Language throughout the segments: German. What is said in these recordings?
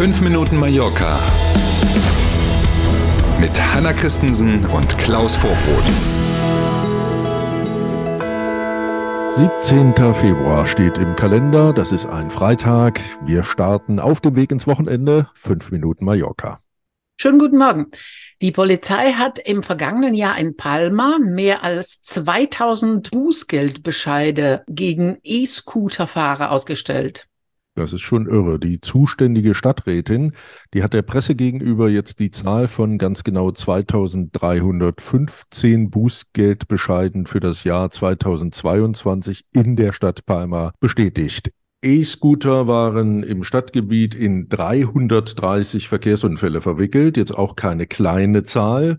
5 Minuten Mallorca mit Hanna Christensen und Klaus Vorbrot. 17. Februar steht im Kalender. Das ist ein Freitag. Wir starten auf dem Weg ins Wochenende. 5 Minuten Mallorca. Schönen guten Morgen. Die Polizei hat im vergangenen Jahr in Palma mehr als 2000 Bußgeldbescheide gegen E-Scooter-Fahrer ausgestellt. Das ist schon irre. Die zuständige Stadträtin, die hat der Presse gegenüber jetzt die Zahl von ganz genau 2315 Bußgeldbescheiden für das Jahr 2022 in der Stadt Palma bestätigt. E-Scooter waren im Stadtgebiet in 330 Verkehrsunfälle verwickelt, jetzt auch keine kleine Zahl.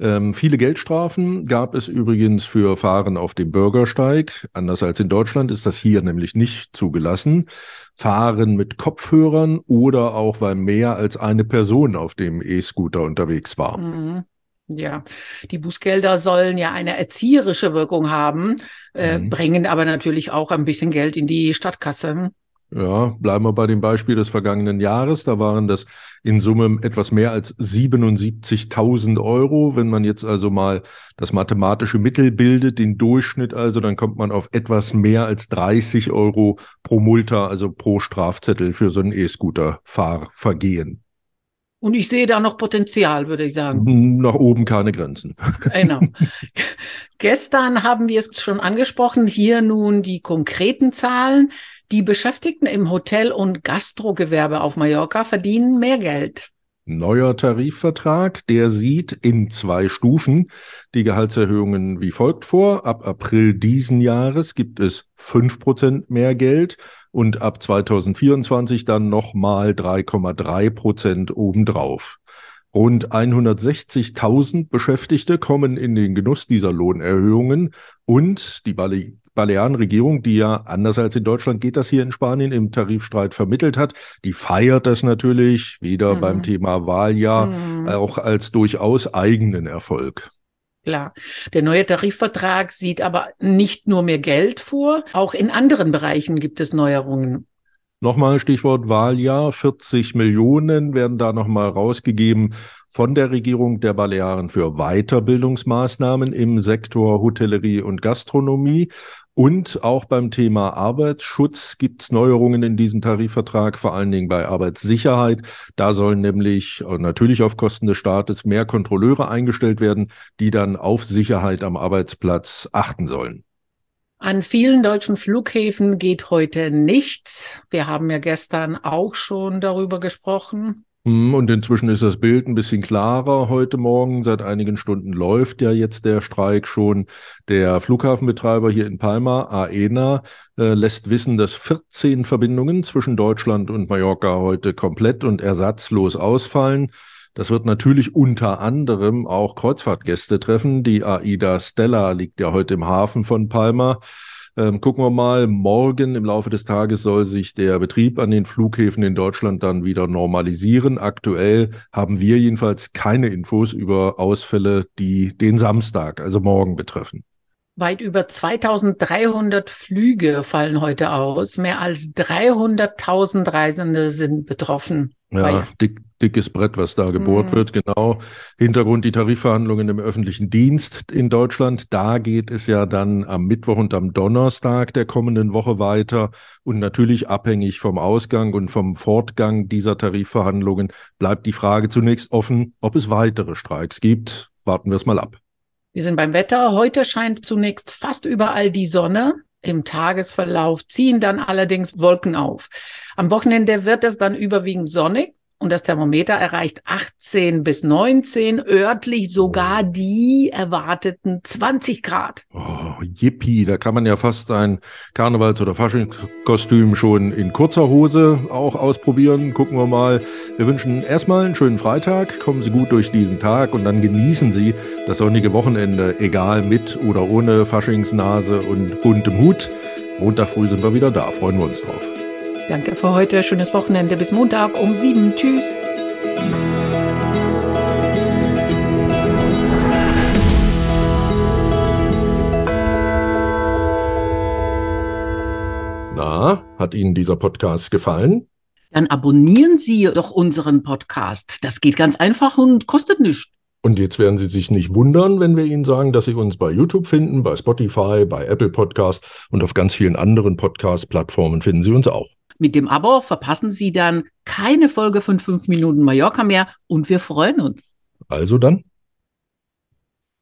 Ähm, viele Geldstrafen gab es übrigens für Fahren auf dem Bürgersteig. Anders als in Deutschland ist das hier nämlich nicht zugelassen. Fahren mit Kopfhörern oder auch weil mehr als eine Person auf dem E-Scooter unterwegs war. Mhm. Ja, die Bußgelder sollen ja eine erzieherische Wirkung haben, äh, mhm. bringen aber natürlich auch ein bisschen Geld in die Stadtkasse. Ja, bleiben wir bei dem Beispiel des vergangenen Jahres. Da waren das in Summe etwas mehr als 77.000 Euro. Wenn man jetzt also mal das mathematische Mittel bildet, den Durchschnitt also, dann kommt man auf etwas mehr als 30 Euro pro Multa, also pro Strafzettel für so ein E-Scooter-Fahrvergehen. Und ich sehe da noch Potenzial, würde ich sagen. Nach oben keine Grenzen. Genau. Gestern haben wir es schon angesprochen. Hier nun die konkreten Zahlen. Die Beschäftigten im Hotel- und Gastrogewerbe auf Mallorca verdienen mehr Geld. Neuer Tarifvertrag, der sieht in zwei Stufen die Gehaltserhöhungen wie folgt vor. Ab April diesen Jahres gibt es fünf Prozent mehr Geld und ab 2024 dann nochmal 3,3 Prozent obendrauf. Rund 160.000 Beschäftigte kommen in den Genuss dieser Lohnerhöhungen und die Bale Balearenregierung, die ja anders als in Deutschland geht das hier in Spanien im Tarifstreit vermittelt hat, die feiert das natürlich wieder mhm. beim Thema Wahljahr mhm. auch als durchaus eigenen Erfolg. Klar. Der neue Tarifvertrag sieht aber nicht nur mehr Geld vor, auch in anderen Bereichen gibt es Neuerungen. Nochmal Stichwort Wahljahr. 40 Millionen werden da nochmal rausgegeben von der Regierung der Balearen für Weiterbildungsmaßnahmen im Sektor Hotellerie und Gastronomie. Und auch beim Thema Arbeitsschutz gibt es Neuerungen in diesem Tarifvertrag, vor allen Dingen bei Arbeitssicherheit. Da sollen nämlich äh, natürlich auf Kosten des Staates mehr Kontrolleure eingestellt werden, die dann auf Sicherheit am Arbeitsplatz achten sollen. An vielen deutschen Flughäfen geht heute nichts. Wir haben ja gestern auch schon darüber gesprochen. Hm, und inzwischen ist das Bild ein bisschen klarer heute Morgen. Seit einigen Stunden läuft ja jetzt der Streik schon. Der Flughafenbetreiber hier in Palma, AENA, äh, lässt wissen, dass 14 Verbindungen zwischen Deutschland und Mallorca heute komplett und ersatzlos ausfallen. Das wird natürlich unter anderem auch Kreuzfahrtgäste treffen. Die AIDA Stella liegt ja heute im Hafen von Palma. Ähm, gucken wir mal, morgen im Laufe des Tages soll sich der Betrieb an den Flughäfen in Deutschland dann wieder normalisieren. Aktuell haben wir jedenfalls keine Infos über Ausfälle, die den Samstag, also morgen betreffen. Weit über 2300 Flüge fallen heute aus. Mehr als 300.000 Reisende sind betroffen. Ja, dick, dickes Brett, was da gebohrt mhm. wird, genau. Hintergrund die Tarifverhandlungen im öffentlichen Dienst in Deutschland. Da geht es ja dann am Mittwoch und am Donnerstag der kommenden Woche weiter. Und natürlich abhängig vom Ausgang und vom Fortgang dieser Tarifverhandlungen bleibt die Frage zunächst offen, ob es weitere Streiks gibt. Warten wir es mal ab. Wir sind beim Wetter. Heute scheint zunächst fast überall die Sonne. Im Tagesverlauf ziehen dann allerdings Wolken auf. Am Wochenende wird es dann überwiegend sonnig und das Thermometer erreicht 18 bis 19, örtlich sogar die erwarteten 20 Grad. Oh, yippie, da kann man ja fast sein Karnevals- oder Faschingskostüm schon in kurzer Hose auch ausprobieren. Gucken wir mal. Wir wünschen erstmal einen schönen Freitag, kommen Sie gut durch diesen Tag und dann genießen Sie das sonnige Wochenende, egal mit oder ohne Faschingsnase und buntem Hut. Montag früh sind wir wieder da, freuen wir uns drauf. Danke für heute. Schönes Wochenende. Bis Montag um sieben. Tschüss. Na, hat Ihnen dieser Podcast gefallen? Dann abonnieren Sie doch unseren Podcast. Das geht ganz einfach und kostet nichts. Und jetzt werden Sie sich nicht wundern, wenn wir Ihnen sagen, dass Sie uns bei YouTube finden, bei Spotify, bei Apple Podcast und auf ganz vielen anderen Podcast-Plattformen finden Sie uns auch. Mit dem Abo verpassen Sie dann keine Folge von 5 Minuten Mallorca mehr und wir freuen uns. Also dann.